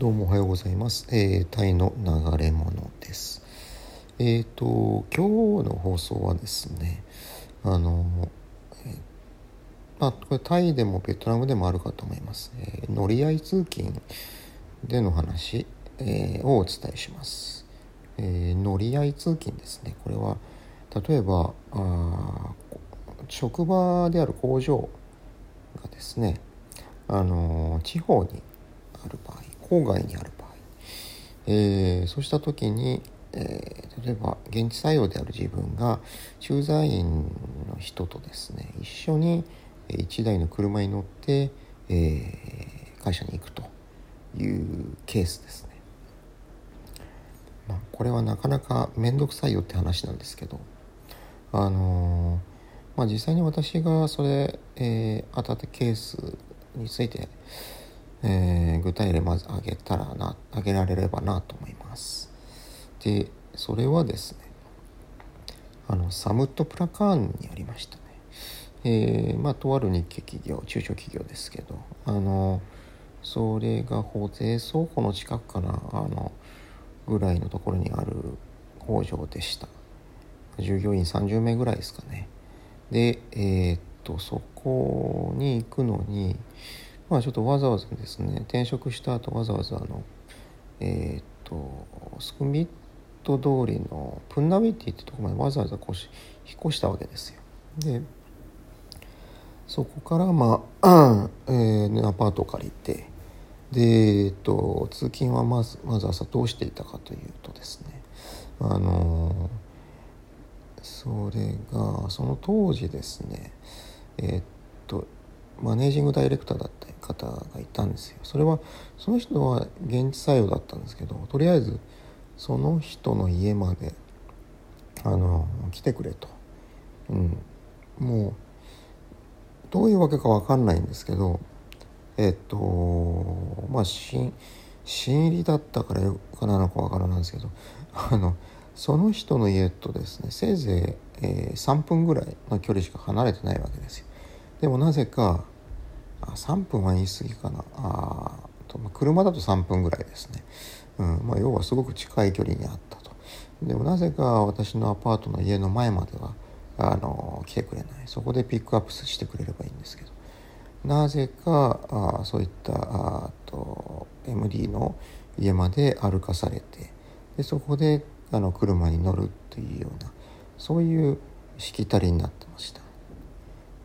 どうもおはようございます。えー、タイの流れ物です。えっ、ー、と、今日の放送はですね、あの、えー、まあ、これタイでもベトナムでもあるかと思います。えー、乗り合い通勤での話、えー、をお伝えします。えー、乗り合い通勤ですね。これは、例えば、あ職場である工場がですね、あの地方にある場合郊外にある場合、えー、そうした時に、えー、例えば現地採用である自分が駐在員の人とですね一緒に1台の車に乗って、えー、会社に行くというケースですね。まあ、これはなかなか面倒くさいよって話なんですけどあのー、まあ、実際に私がそれ、えー、当たったケースについてえー、具体例まず挙げたらな挙げられればなと思います。でそれはですねあのサムットプラカーンにありましたね。えー、まあとある日系企業中小企業ですけどあのそれが保税倉庫の近くかなあのぐらいのところにある工場でした。従業員30名ぐらいですかね。でえー、っとそこに行くのにまあちょっとわざわざですね転職した後わざわざあのえっ、とスクミット通りのプンナビティってとこまでわざわざこう引っ越したわけですよ。でそこからまあ、えー、アパートを借りてで、えっと、通勤はまずまず朝どうしていたかというとですねあのそれがその当時ですねえっとマネージングダイレクターだった方がいたんですよ。それはその人は現地採用だったんですけどとりあえずその人の家まであの来てくれと、うん、もうどういうわけか分かんないんですけどえっとまあ新新入りだったからよかなのか分からないんですけどあのその人の家とですねせいぜい、えー、3分ぐらいの距離しか離れてないわけですよ。でもなぜか3分は言い過ぎかな。あと、ま、車だと3分ぐらいですね、うんまあ、要はすごく近い距離にあったと。でもなぜか私のアパートの家の前まではあの来てくれない。そこでピックアップしてくれればいいんですけど。なぜかあそういったあと MD の家まで歩かされてでそこであの車に乗るというようなそういうしきたりになってました。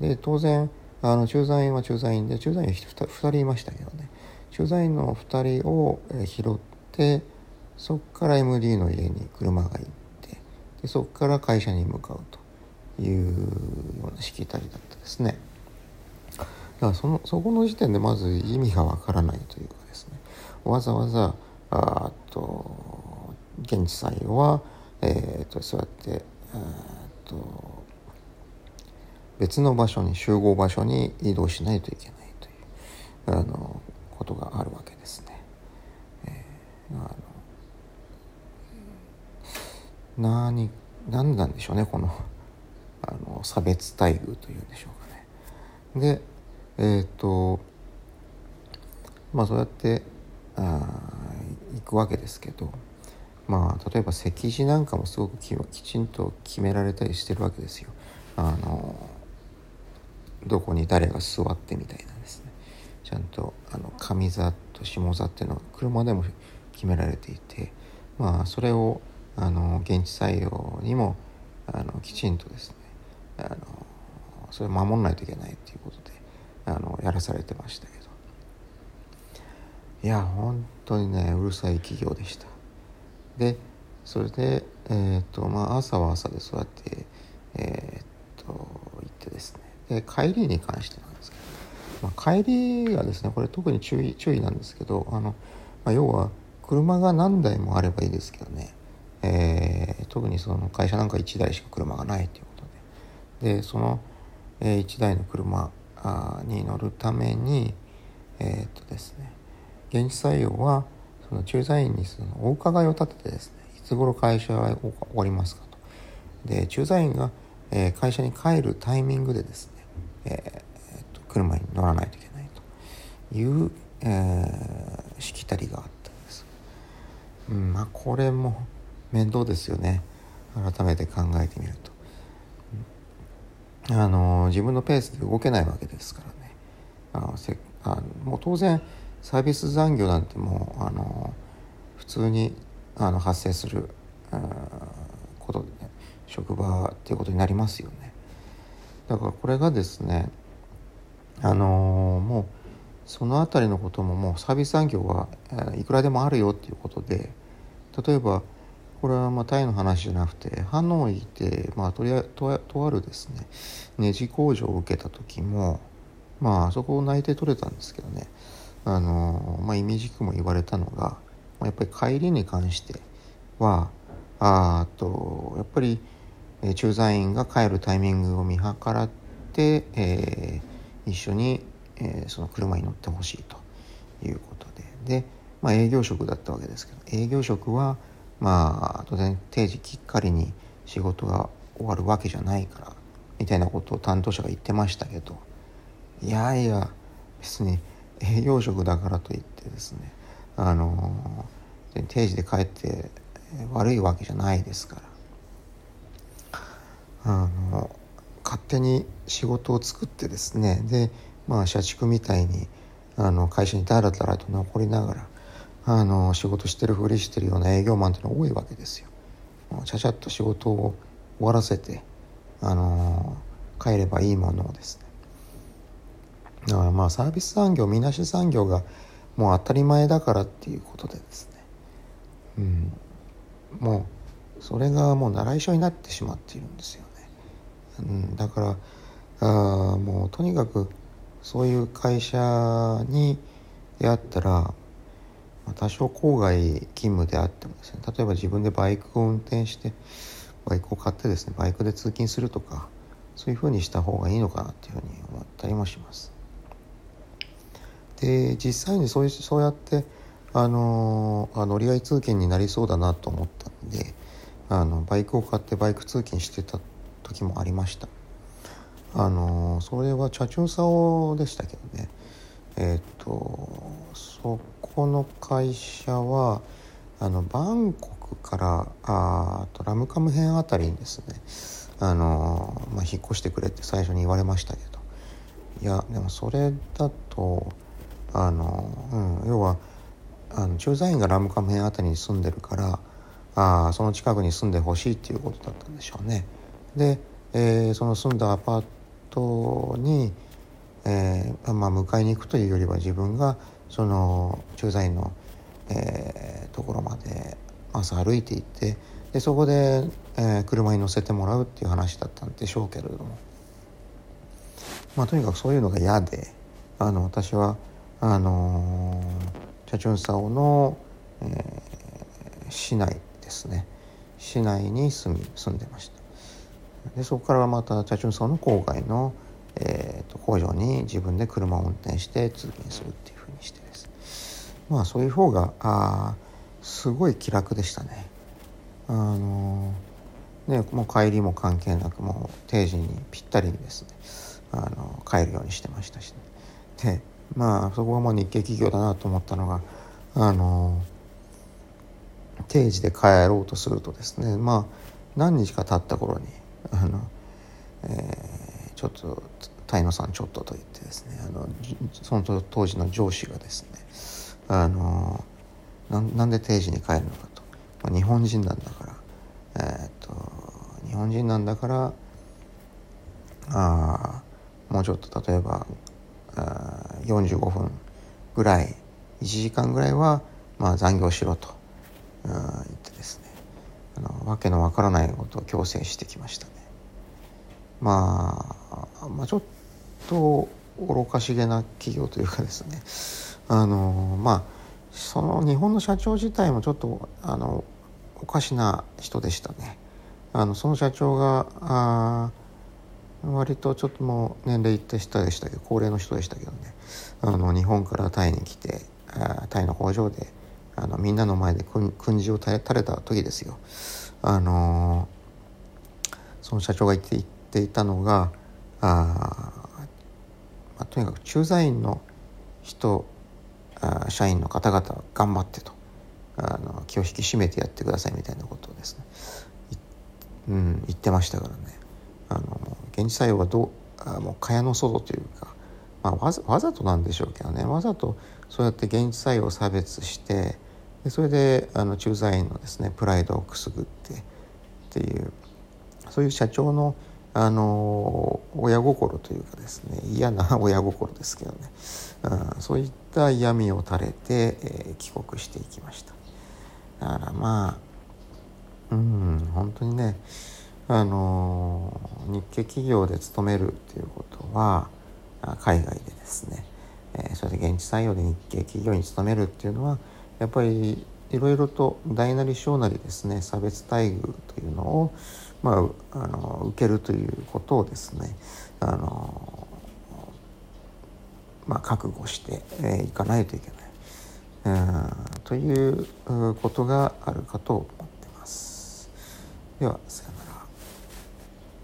で当然あの駐在員は駐在員で駐在員 2, 2人いましたけどね。駐在員の2人を拾ってそこから MD の家に車が行ってでそこから会社に向かうというようなしきたりだったですね。だからそのそこの時点でまず意味がわからないというかですね。わざわざあと現地採用は、えーと、そうやってと別の場所に集合場所に移動しないといけないというあのことがあるわけですね。えー、あの何何なんでしょうねこのあの差別待遇というんでしょうかね。でえっ、ー、とまあそうやってあ行くわけですけどまあ例えば席次なんかもすごくきちんと決められたりしてるわけですよ。あのどこに誰が座ってみたいなですね。ちゃんとあの上座と下座っていうのは車でも決められていてまあそれをあの現地採用にもあのきちんとですねあのそれを守んないといけないっていうことであのやらされてましたけど。いや本当にねうるさい企業でした。でそれでえー、っとまあ朝は朝でそうやってえー、っと行ってで帰りに関してなんですけど、まあ、帰りがですねこれ特に注意注意なんですけどあの、まあ、要は車が何台もあればいいですけどね、えー、特にその会社なんか1台しか車がないということで。でその、えー、1台の車に乗るためにえー、っとですね現地採用はその駐在員にそのお伺いを立ててですねいつ頃会社は終わりますかと。で駐在員が、え、会社に帰るタイミングでですねえー、と車に乗らないといけないという、えしきたりがあったんです、うん、まあこれも面倒ですよね。改めて考えてみると、あの自分のペースで動けないわけですからね。あせあもう当然サービス残業なんてもうあの普通にあの発生することで、ね、職場っていうことになりますよね。だからこれがですねあのもうその辺りのことももうサービス産業はいくらでもあるよっていうことで例えばこれはまあタイの話じゃなくてハノイで、まあ、とりあととあるですねネジ工場を受けた時もまあそこを内定取れたんですけどねあの、まあ、意味軸も言われたのがやっぱり帰りに関してはあとやっぱり駐在員が帰るタイミングを見計らって、えー、一緒に、えー、その車に乗ってほしいということで。で、まあ、営業職だったわけですけど営業職はまあ当然定時きっかりに仕事が終わるわけじゃないからみたいなことを担当者が言ってましたけどいやいや別に営業職だからといってですねあの定時で帰って悪いわけじゃないですから。あの勝手に仕事を作ってですねでまあ社畜みたいにあの会社にだらだらと残りながらあの仕事してるふりしてるような営業マンっていうのは多いわけですよ。ちゃちゃっと仕事を終わらせてあの帰ればいいものをですねだからまあサービス産業みなし産業がもう当たり前だからっていうことでですねうんもうそれがもう習い性になってしまっているんですよね。うん、だからあもうとにかくそういう会社に出会ったら多少郊外勤務であってもですね例えば自分でバイクを運転してバイクを買ってですねバイクで通勤するとかそういうふうにした方がいいのかなっていうふうに思ったりもします。で実際にそうそうやってあのあ乗り合い通勤になりそうだなと思ったんであのバイクを買ってバイク通勤してた時もありました。あのそれはチャチュンサオでしたけどね。えっ、とそこの会社はあのバンコクからあとラムカム編あたりにですねあの、まあ、引っ越してくれって最初に言われましたけど。いやでもそれだとあの、うん、要はあの駐在員がラムカム編あたりに住んでるからあその近くに住んでほしいっていうことだったんでしょうね。で、えー、その住んだアパートに、えーまあ、迎えに行くというよりは自分がその駐在員の、えー、ところまで朝歩いて行ってでそこで、えー、車に乗せてもらうっていう話だったんでしょうけれども、まあ、とにかくそういうのが嫌であの私はあのーチャチュンサオの、えー、市内ですね。市内に住み住んでました。でそこからまたチャチュンサオの郊外の、えーと、工場に自分で車を運転して通勤するっていうふうにしてです。まあそういう方があすごい気楽でしたね。あのねもう帰りも関係なくもう定時にぴったりにですねあの帰るようにしてましたし、ね、でまあそこはもう日系企業だなと思ったのがあの定時で帰ろうとするとですねまあ何日か経った頃にあの、えー、ちょっとタイノさんちょっとと言ってですねあのその当時の上司がですねあのなんで定時に帰るのかと、日本人なんだからえー、っと日本人なんだからあもうちょっと例えばあ45分ぐらい1時間ぐらいはまあ残業しろと言ってですねあのわけのわからないことを強制してきました。まあ、まあちょっと愚かしげな企業というかですねあのまあその日本の社長自体もちょっとあのおかしな人でしたね。あのその社長があ割とちょっともう年齢いった人でしたけど高齢の人でしたけどねあの日本からタイに来てタイの工場であのみんなの前で訓示を垂れた時ですよ。あのその社長が言って言っていたのがあ、まあ、とにかく駐在員の人あ社員の方々頑張ってとあの気を引き締めてやってくださいみたいなことをですね、うん、言ってましたからね。あの現地採用はどうあもう蚊帳の外というか、まあ、わざわざとなんでしょうけどね。わざとそうやって現地採用を差別してでそれであの駐在員のですねプライドをくすぐってっていうそういう社長のあの親心というかですね嫌な親心ですけどね、うん、そういった嫌味を垂れて、えー、帰国していきました。だからまあうん本当にねあの日系企業で勤めるっていうことは海外でですね、えー、それで現地採用で日系企業に勤めるっていうのはやっぱりいろいろと大なり小なりですね差別待遇というのを、まあ、あの受けるということをですねあの、まあ、覚悟してい、えー、かないといけない、ということがあるかと思ってます。ではさよなら。